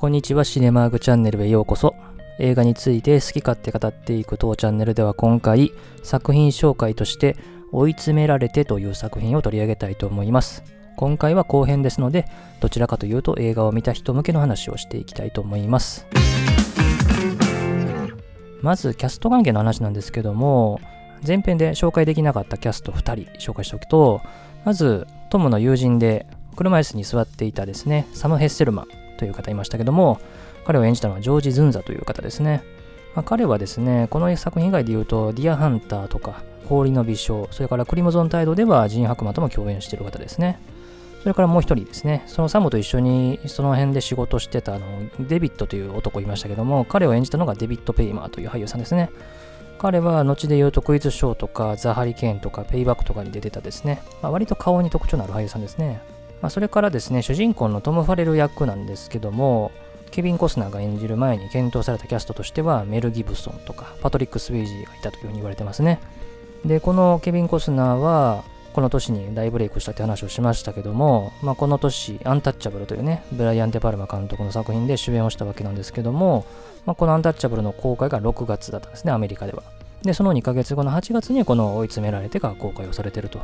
こんにちは、シネマーグチャンネルへようこそ。映画について好き勝手語っていく当チャンネルでは今回、作品紹介として追い詰められてという作品を取り上げたいと思います。今回は後編ですので、どちらかというと映画を見た人向けの話をしていきたいと思います。まず、キャスト関係の話なんですけども、前編で紹介できなかったキャスト2人紹介しておくと、まず、トムの友人で車椅子に座っていたですね、サム・ヘッセルマンという方いましたけども、彼を演じたのはジョージ・ズンザという方ですね。まあ、彼はですね、この作品以外で言うと、ディア・ハンターとか、氷の微笑、それからクリムゾンタイドではジーン・ハックマンとも共演している方ですね。それからもう一人ですね、そのサムと一緒にその辺で仕事してたあのデビットという男いましたけども、彼を演じたのがデビット・ペイマーという俳優さんですね。彼は後で言うとクイズショーとかザ・ハリケーンとかペイバックとかに出てたですね、まあ、割と顔に特徴のある俳優さんですね。まあ、それからですね、主人公のトム・ファレル役なんですけども、ケビン・コスナーが演じる前に検討されたキャストとしては、メル・ギブソンとかパトリック・スウェイジーがいたというふうに言われてますね。で、このケビン・コスナーは、この年に大ブレイクしたって話をしましたけども、まあ、この年、アンタッチャブルというね、ブライアン・デ・パルマ監督の作品で主演をしたわけなんですけども、まあ、このアンタッチャブルの公開が6月だったんですね、アメリカでは。で、その2ヶ月後の8月にこの追い詰められてが公開をされてると、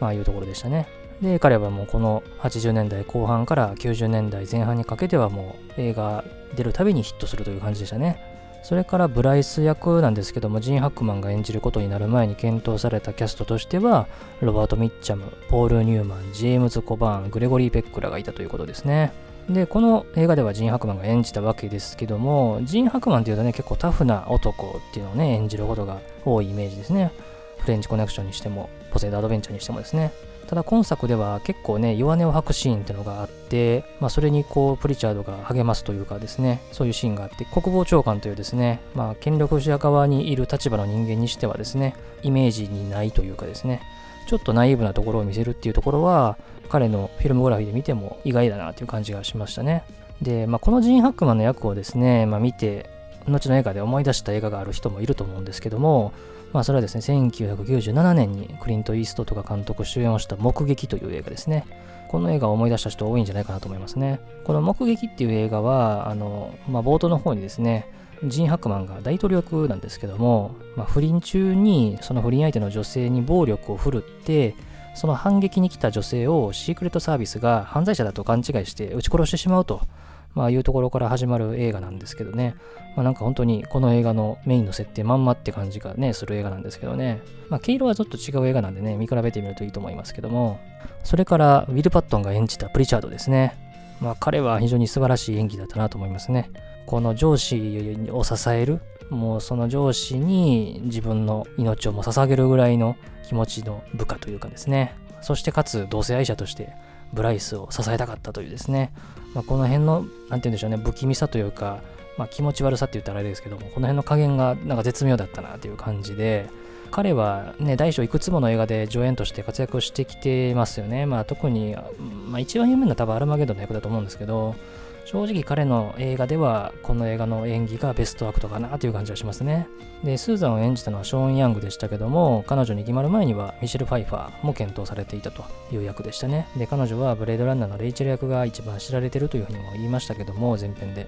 まあ、いうところでしたね。で、彼はもうこの80年代後半から90年代前半にかけてはもう映画出るたびにヒットするという感じでしたね。それからブライス役なんですけども、ジン・ハックマンが演じることになる前に検討されたキャストとしては、ロバート・ミッチャム、ポール・ニューマン、ジェームズ・コバーン、グレゴリー・ペックらがいたということですね。で、この映画ではジン・ハックマンが演じたわけですけども、ジン・ハックマンっていうとね、結構タフな男っていうのをね、演じることが多いイメージですね。フレンチコネクションにしても、ポセイド・アドベンチャーにしてもですね。ただ今作では結構ね、弱音を吐くシーンっていうのがあって、まあそれにこう、プリチャードが励ますというかですね、そういうシーンがあって、国防長官というですね、まあ権力者側にいる立場の人間にしてはですね、イメージにないというかですね、ちょっとナイーブなところを見せるっていうところは、彼のフィルムグラフィーで見ても意外だなという感じがしましたね。で、まあ、このジーン・ハックマンの役をですね、まあ、見て、後の映画で思い出した映画がある人もいると思うんですけども、まあ、それはですね、1997年にクリント・イーストとか監督主演をした目撃という映画ですね。この映画を思い出した人多いんじゃないかなと思いますね。この目撃っていう映画は、あの、まあ、冒頭の方にですね、ジン・ハクマンが大統領役なんですけども、まあ、不倫中にその不倫相手の女性に暴力を振るって、その反撃に来た女性をシークレットサービスが犯罪者だと勘違いして撃ち殺してしまうとまあ、いうところから始まる映画なんですけどね。まあ、なんか本当にこの映画のメインの設定まんまって感じがね、する映画なんですけどね。まあ、毛色はちょっと違う映画なんでね、見比べてみるといいと思いますけども。それから、ウィル・パットンが演じたプリチャードですね。まあ、彼は非常に素晴らしい演技だったなと思いますね。この上司を支える、もうその上司に自分の命をも捧げるぐらいの気持ちの部下というかですね。そしてかつ同性愛者としてブライスを支えたかったというですね、まあ、この辺の、何て言うんでしょうね、不気味さというか、まあ、気持ち悪さって言ったらあれですけども、この辺の加減がなんか絶妙だったなという感じで、彼はね、大小いくつもの映画で助演として活躍してきてますよね。まあ特に、まあ一番有名な多分アルマゲドンの役だと思うんですけど、正直彼の映画ではこの映画の演技がベストアクトかなという感じがしますね。で、スーザンを演じたのはショーン・ヤングでしたけども、彼女に決まる前にはミシェル・ファイファーも検討されていたという役でしたね。で、彼女はブレードランナーのレイチェル役が一番知られてるというふうにも言いましたけども、前編で。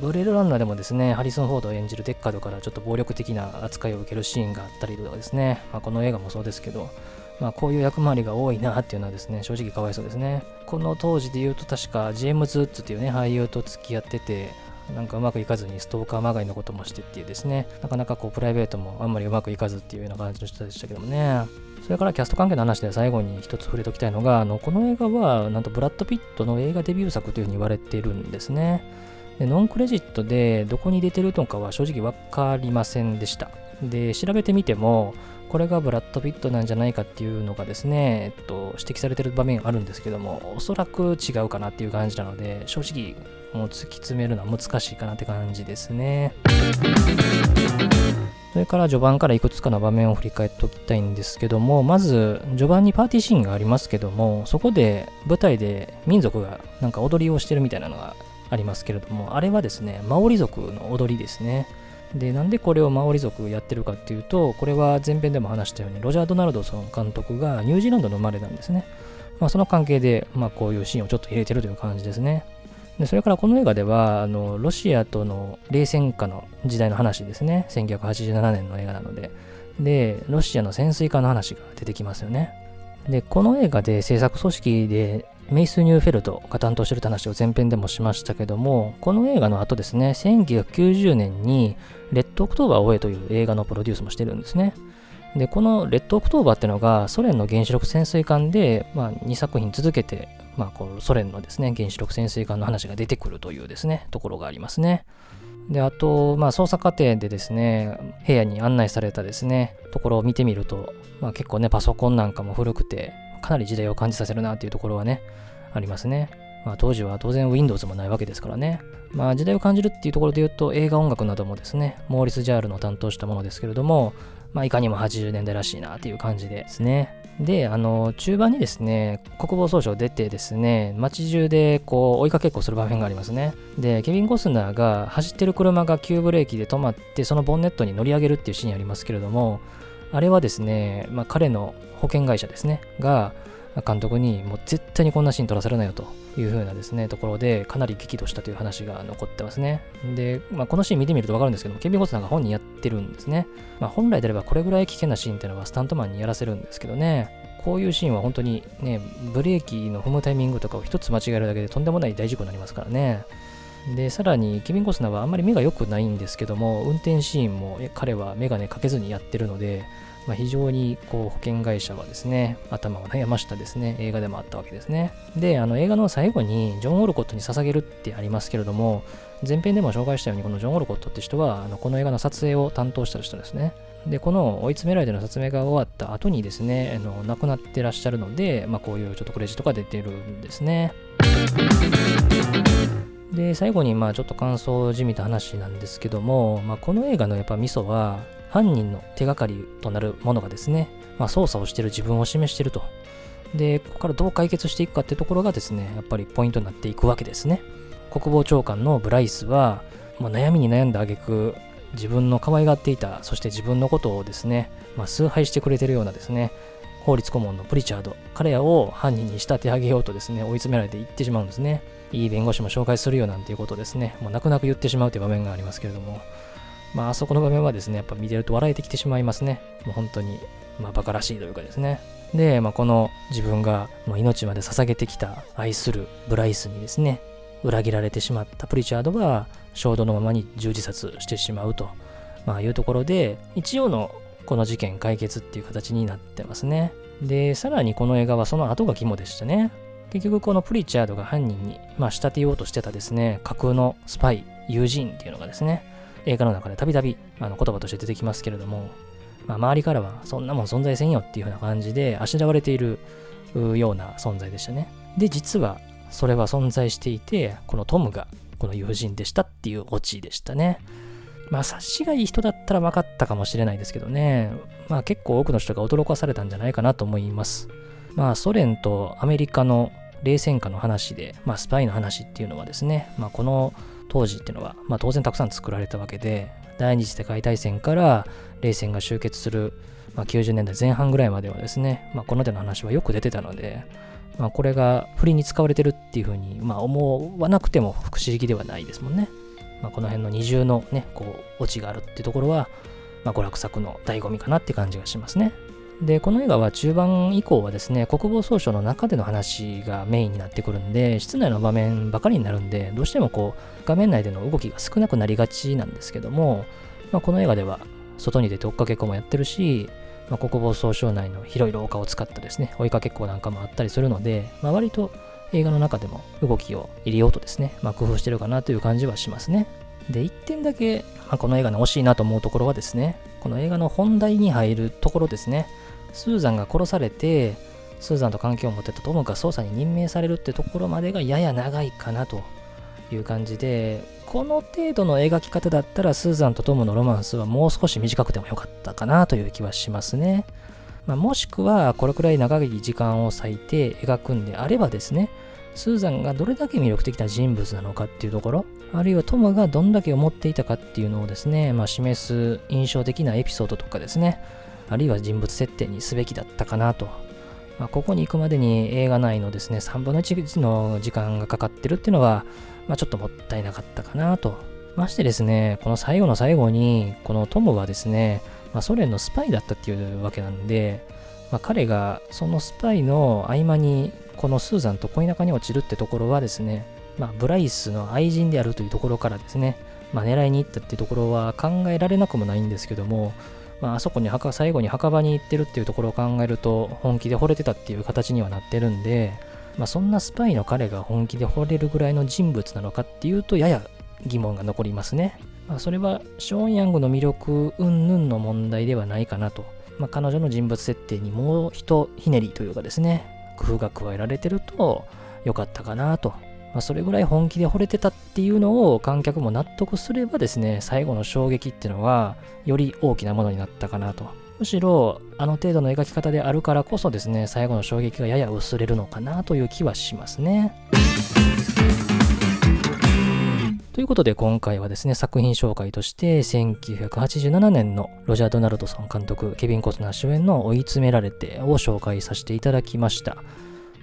ブレードランナーでもですね、ハリソン・フォードを演じるデッカードからちょっと暴力的な扱いを受けるシーンがあったりとかですね、まあ、この映画もそうですけど、まあ、こういう役回りが多いなっていうのはですね、正直かわいそうですね。この当時で言うと確かジェームズ・ウッズっていうね、俳優と付き合ってて、なんかうまくいかずにストーカーまがいのこともしてっていうですね、なかなかこうプライベートもあんまりうまくいかずっていうような感じの人でしたけどもね。それからキャスト関係の話で最後に一つ触れておきたいのが、あのこの映画はなんとブラッド・ピットの映画デビュー作というふうに言われているんですね。でノンクレジットでどこに出てるのかは正直わかりませんでした。で、調べてみても、これがブラッド・ピットなんじゃないかっていうのがですね、えっと、指摘されてる場面あるんですけども、おそらく違うかなっていう感じなので、正直、もう突き詰めるのは難しいかなって感じですね。それから序盤からいくつかの場面を振り返っておきたいんですけども、まず序盤にパーティーシーンがありますけども、そこで舞台で民族がなんか踊りをしてるみたいなのがありますけれども、あれはですね、マオリ族の踊りですね。で、なんでこれをマオリ族やってるかっていうと、これは前編でも話したように、ロジャー・ドナルドソン監督がニュージーランドの生まれなんですね。まあ、その関係で、まあ、こういうシーンをちょっと入れてるという感じですね。でそれからこの映画ではあのロシアとの冷戦下の時代の話ですね1987年の映画なのででロシアの潜水艦の話が出てきますよねでこの映画で製作総指揮でメイス・ニューフェルドが担当してるって話を前編でもしましたけどもこの映画の後ですね1990年にレッドオクトーバーを追えという映画のプロデュースもしてるんですねでこのレッドオクトーバーっていうのがソ連の原子力潜水艦で、まあ、2作品続けてまあ、このソ連のですね、原子力潜水艦の話が出てくるというですね、ところがありますね。で、あと、まあ、捜査過程でですね、部屋に案内されたですね、ところを見てみると、まあ、結構ね、パソコンなんかも古くて、かなり時代を感じさせるなっていうところはね、ありますね。まあ、当時は当然 Windows もないわけですからね。まあ、時代を感じるっていうところで言うと、映画音楽などもですね、モーリス・ジャールの担当したものですけれども、まあ、いかにも80年代らしいなっていう感じですね。で、あの、中盤にですね、国防総省出てですね、街中でこう追いかけっこする場面がありますね。で、ケビン・コスナーが走ってる車が急ブレーキで止まって、そのボンネットに乗り上げるっていうシーンありますけれども、あれはですね、まあ、彼の保険会社ですね、が、監督にもう絶対にこんなシーン撮らせるなよという風なですね、ところでかなり激怒したという話が残ってますね。で、まあ、このシーン見てみるとわかるんですけども、ケビン・コスナーが本人やってるんですね。まあ、本来であればこれぐらい危険なシーンっていうのはスタントマンにやらせるんですけどね、こういうシーンは本当にね、ブレーキの踏むタイミングとかを一つ間違えるだけでとんでもない大事故になりますからね。で、さらに、ケビン・コスナーはあんまり目が良くないんですけども、運転シーンも彼はメガネかけずにやってるので、まあ、非常にこう保険会社はですね、頭を悩ましたですね、映画でもあったわけですね。で、あの映画の最後にジョン・オルコットに捧げるってありますけれども、前編でも紹介したように、このジョン・オルコットって人は、あのこの映画の撮影を担当した人ですね。で、この追い詰められての撮影が終わった後にですね、あの亡くなってらっしゃるので、まあ、こういうちょっとクレジットが出てるんですね。で、最後にまあちょっと感想じみた話なんですけども、まあ、この映画のやっぱミソは、犯人の手がかりとなるものがですね、まあ、操作をしている自分を示していると。で、ここからどう解決していくかってところがですね、やっぱりポイントになっていくわけですね。国防長官のブライスは、もう悩みに悩んだ挙句、自分の可愛がっていた、そして自分のことをですね、まあ、崇拝してくれてるようなですね、法律顧問のプリチャード、彼らを犯人に仕立て上げようとですね、追い詰められていってしまうんですね。いい弁護士も紹介するよなんていうことをですね、もう泣く泣く言ってしまうという場面がありますけれども、まあ、あそこの場面はですね、やっぱ見てると笑えてきてしまいますね。もう本当に、まあ、馬鹿らしいというかですね。で、まあ、この自分がもう命まで捧げてきた愛するブライスにですね、裏切られてしまったプリチャードは衝動のままに銃自殺してしまうと、まあ、いうところで、一応のこの事件解決っていう形になってますね。で、さらにこの映画はその後が肝でしたね。結局このプリチャードが犯人に、まあ、仕立てようとしてたですね、架空のスパイ、友人っていうのがですね、映画の中でたびたび言葉として出てきますけれども、まあ、周りからはそんなもん存在せんよっていう風な感じであしらわれているような存在でしたね。で、実はそれは存在していて、このトムがこの友人でしたっていうオチでしたね。まあ、察しがいい人だったら分かったかもしれないですけどね。まあ、結構多くの人が驚かされたんじゃないかなと思います。まあ、ソ連とアメリカの冷戦下の話で、まあ、スパイの話っていうのはですね、まあ、この当時っていうのは、まあ、当然たくさん作られたわけで第二次世界大戦から冷戦が終結する、まあ、90年代前半ぐらいまではですね、まあ、この手の話はよく出てたので、まあ、これが不利に使われてるっていうふうに、まあ、思わなくても不思議ではないですもんね。まあ、この辺の二重のね、こう、オチがあるっていうところは、まあ、娯楽作の醍醐味かなって感じがしますね。で、この映画は中盤以降はですね、国防総省の中での話がメインになってくるんで、室内の場面ばかりになるんで、どうしてもこう、画面内での動きが少なくなりがちなんですけども、まあ、この映画では外に出て追っかけっこもやってるし、まあ、国防総省内の広い廊下を使ったですね、追いかけっこなんかもあったりするので、まあ、割と映画の中でも動きを入れようとですね、まあ、工夫してるかなという感じはしますね。で、一点だけ、まあ、この映画の惜しいなと思うところはですね、この映画の本題に入るところですね。スーザンが殺されて、スーザンと関係を持ってたトムが捜査に任命されるってところまでがやや長いかなという感じで、この程度の描き方だったらスーザンとトムのロマンスはもう少し短くてもよかったかなという気はしますね。まあ、もしくはこれくらい長い時間を割いて描くんであればですね、スーザンがどれだけ魅力的な人物なのかっていうところ、あるいはトムがどんだけ思っていたかっていうのをですね、まあ、示す印象的なエピソードとかですね、あるいは人物設定にすべきだったかなとまあ、ここに行くまでに映画内のですね、3分の1の時間がかかってるっていうのは、まあ、ちょっともったいなかったかなと。ましてですね、この最後の最後に、このトムはですね、まあ、ソ連のスパイだったっていうわけなんで、まあ、彼がそのスパイの合間にこのスーザンと恋仲に落ちるってところはですね、まあ、ブライスの愛人であるというところからですね、まあ、狙いに行ったってところは考えられなくもないんですけども、まあ、あそこに墓最後に墓場に行ってるっていうところを考えると本気で惚れてたっていう形にはなってるんで、まあ、そんなスパイの彼が本気で惚れるぐらいの人物なのかっていうとやや疑問が残りますね。まあ、それはショーン・ヤングの魅力云々の問題ではないかなと。まあ、彼女の人物設定にもう一ひねりというかですね、工夫が加えられてると良かったかなと。まあ、それぐらい本気で惚れてたっていうのを観客も納得すればですね、最後の衝撃っていうのはより大きなものになったかなと。むしろあの程度の描き方であるからこそですね、最後の衝撃がやや薄れるのかなという気はしますね。ということで今回はですね、作品紹介として1987年のロジャー・ドナルドソン監督、ケビン・コスナー主演の追い詰められてを紹介させていただきました。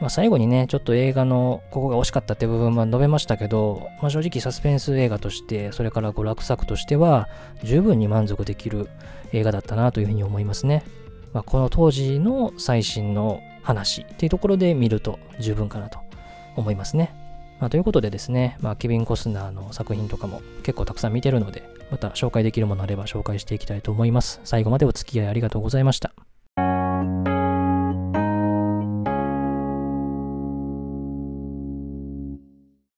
まあ、最後にね、ちょっと映画のここが惜しかったって部分は述べましたけど、まあ、正直サスペンス映画として、それから娯楽作としては十分に満足できる映画だったなというふうに思いますね。まあ、この当時の最新の話っていうところで見ると十分かなと思いますね。まあ、ということでですね、まあ、ケビン・コスナーの作品とかも結構たくさん見てるので、また紹介できるものあれば紹介していきたいと思います。最後までお付き合いありがとうございました。